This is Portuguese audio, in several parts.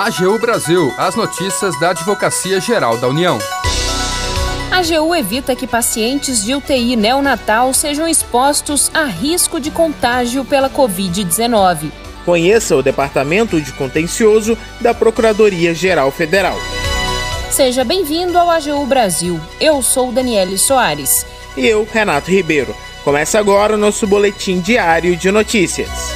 AGU Brasil, as notícias da Advocacia Geral da União. A AGU evita que pacientes de UTI neonatal sejam expostos a risco de contágio pela Covid-19. Conheça o Departamento de Contencioso da Procuradoria-Geral Federal. Seja bem-vindo ao AGU Brasil. Eu sou Daniele Soares. E eu, Renato Ribeiro. Começa agora o nosso boletim diário de notícias.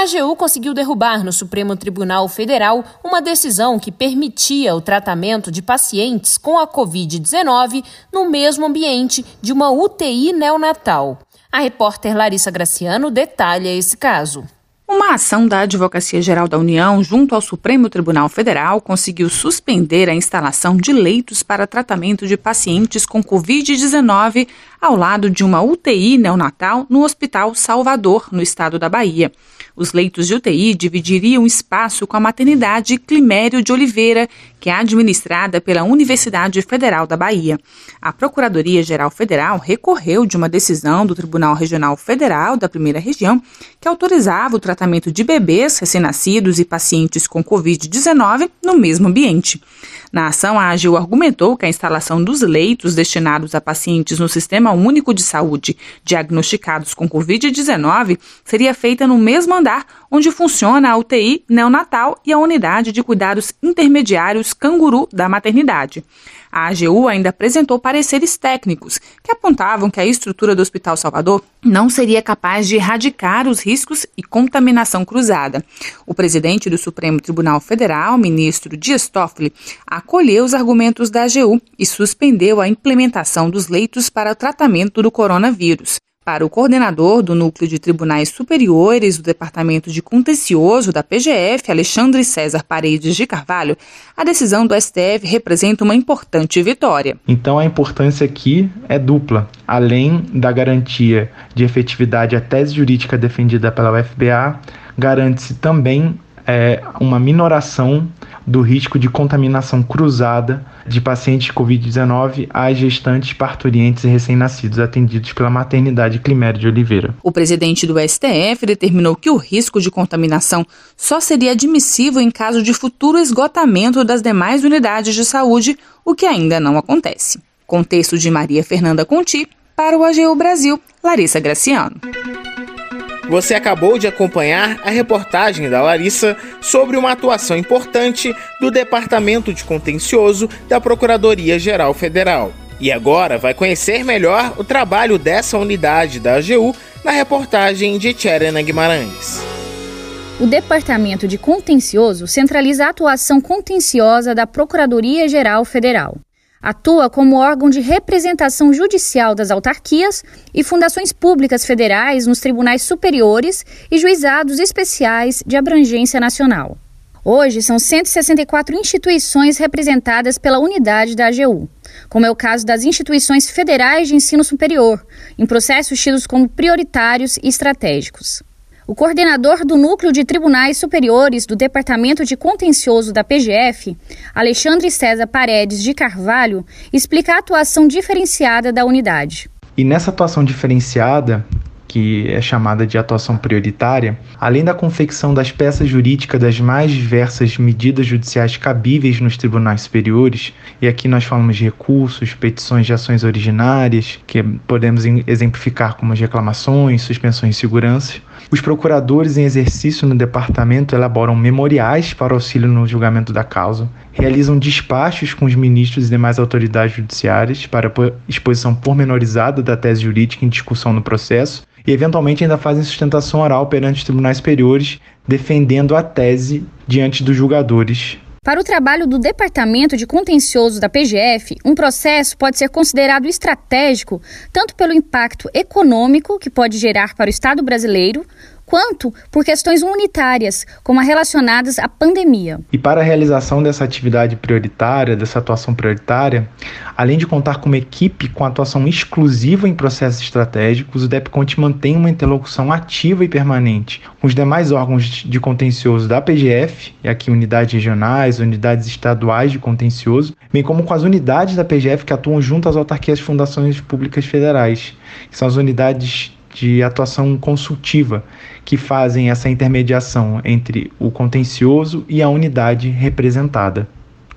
A AGU conseguiu derrubar no Supremo Tribunal Federal uma decisão que permitia o tratamento de pacientes com a Covid-19 no mesmo ambiente de uma UTI neonatal. A repórter Larissa Graciano detalha esse caso. Uma ação da Advocacia Geral da União junto ao Supremo Tribunal Federal conseguiu suspender a instalação de leitos para tratamento de pacientes com Covid-19 ao lado de uma UTI neonatal no Hospital Salvador, no estado da Bahia. Os leitos de UTI dividiriam espaço com a maternidade Climério de Oliveira, que é administrada pela Universidade Federal da Bahia. A Procuradoria-Geral Federal recorreu de uma decisão do Tribunal Regional Federal da Primeira Região que autorizava o tratamento de bebês recém-nascidos e pacientes com Covid-19 no mesmo ambiente. Na ação, a AGU argumentou que a instalação dos leitos destinados a pacientes no Sistema Único de Saúde diagnosticados com Covid-19 seria feita no mesmo andar onde funciona a UTI neonatal e a unidade de cuidados intermediários canguru da maternidade. A AGU ainda apresentou pareceres técnicos que apontavam que a estrutura do Hospital Salvador não seria capaz de erradicar os riscos e contaminação cruzada. O presidente do Supremo Tribunal Federal, ministro Dias Toffoli, acolheu os argumentos da AGU e suspendeu a implementação dos leitos para o tratamento do coronavírus. Para o coordenador do Núcleo de Tribunais Superiores do Departamento de Contencioso da PGF, Alexandre César Paredes de Carvalho, a decisão do STF representa uma importante vitória. Então a importância aqui é dupla. Além da garantia de efetividade à tese jurídica defendida pela UFBA, garante-se também é, uma minoração do risco de contaminação cruzada de pacientes de Covid-19 às gestantes, parturientes e recém-nascidos atendidos pela maternidade Climério de Oliveira. O presidente do STF determinou que o risco de contaminação só seria admissível em caso de futuro esgotamento das demais unidades de saúde, o que ainda não acontece. Contexto de Maria Fernanda Conti, para o AGU Brasil, Larissa Graciano. Você acabou de acompanhar a reportagem da Larissa sobre uma atuação importante do Departamento de Contencioso da Procuradoria-Geral Federal. E agora vai conhecer melhor o trabalho dessa unidade da AGU na reportagem de Tcherena Guimarães. O Departamento de Contencioso centraliza a atuação contenciosa da Procuradoria-Geral Federal. Atua como órgão de representação judicial das autarquias e fundações públicas federais nos tribunais superiores e juizados especiais de abrangência nacional. Hoje, são 164 instituições representadas pela unidade da AGU, como é o caso das instituições federais de ensino superior, em processos tidos como prioritários e estratégicos. O coordenador do Núcleo de Tribunais Superiores do Departamento de Contencioso da PGF, Alexandre César Paredes de Carvalho, explica a atuação diferenciada da unidade. E nessa atuação diferenciada, que é chamada de atuação prioritária, além da confecção das peças jurídicas das mais diversas medidas judiciais cabíveis nos tribunais superiores, e aqui nós falamos de recursos, petições de ações originárias, que podemos exemplificar como as reclamações, suspensões de segurança, os procuradores em exercício no departamento elaboram memoriais para auxílio no julgamento da causa, realizam despachos com os ministros e demais autoridades judiciárias para exposição pormenorizada da tese jurídica em discussão no processo e, eventualmente, ainda fazem sustentação oral perante os tribunais superiores, defendendo a tese diante dos julgadores. Para o trabalho do Departamento de Contencioso da PGF, um processo pode ser considerado estratégico tanto pelo impacto econômico que pode gerar para o Estado brasileiro, quanto por questões unitárias, como as relacionadas à pandemia. E para a realização dessa atividade prioritária, dessa atuação prioritária, além de contar com uma equipe com atuação exclusiva em processos estratégicos, o DEPCONT mantém uma interlocução ativa e permanente com os demais órgãos de contencioso da PGF, e aqui unidades regionais, unidades estaduais de contencioso, bem como com as unidades da PGF que atuam junto às autarquias e fundações públicas federais, que são as unidades de atuação consultiva que fazem essa intermediação entre o contencioso e a unidade representada.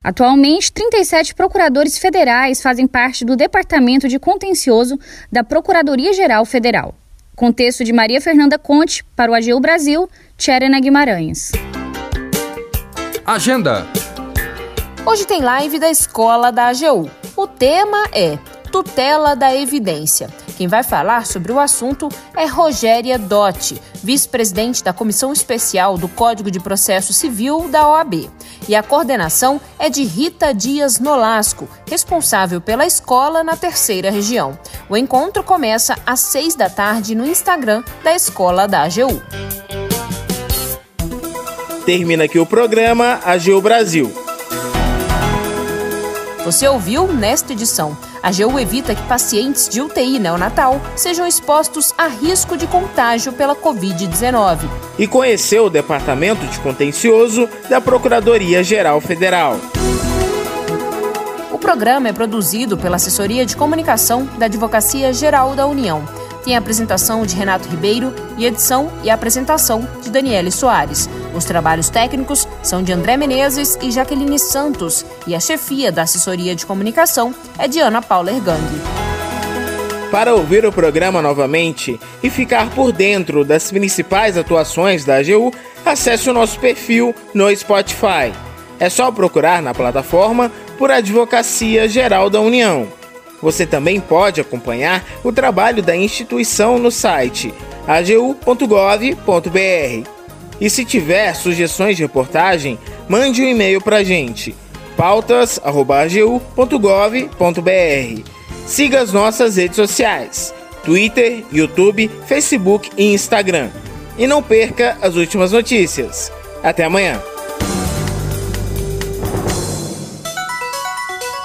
Atualmente, 37 procuradores federais fazem parte do Departamento de Contencioso da Procuradoria-Geral Federal. Contexto de Maria Fernanda Conte para o AGU Brasil, Tcherena Guimarães. Agenda. Hoje tem live da escola da AGU. O tema é Tutela da Evidência. Quem vai falar sobre o assunto é Rogéria Dotti, vice-presidente da Comissão Especial do Código de Processo Civil da OAB. E a coordenação é de Rita Dias Nolasco, responsável pela escola na terceira região. O encontro começa às seis da tarde no Instagram da Escola da AGU. Termina aqui o programa AGU Brasil. Você ouviu nesta edição. A AGU evita que pacientes de UTI neonatal sejam expostos a risco de contágio pela Covid-19. E conheceu o Departamento de Contencioso da Procuradoria-Geral Federal. O programa é produzido pela Assessoria de Comunicação da Advocacia Geral da União tem a apresentação de Renato Ribeiro e edição e apresentação de Daniele Soares. Os trabalhos técnicos são de André Menezes e Jaqueline Santos e a chefia da assessoria de comunicação é de Ana Paula Ergang. Para ouvir o programa novamente e ficar por dentro das principais atuações da AGU, acesse o nosso perfil no Spotify. É só procurar na plataforma por Advocacia Geral da União. Você também pode acompanhar o trabalho da instituição no site agu.gov.br. E se tiver sugestões de reportagem, mande um e-mail para a gente pautas@agu.gov.br. Siga as nossas redes sociais: Twitter, YouTube, Facebook e Instagram. E não perca as últimas notícias. Até amanhã.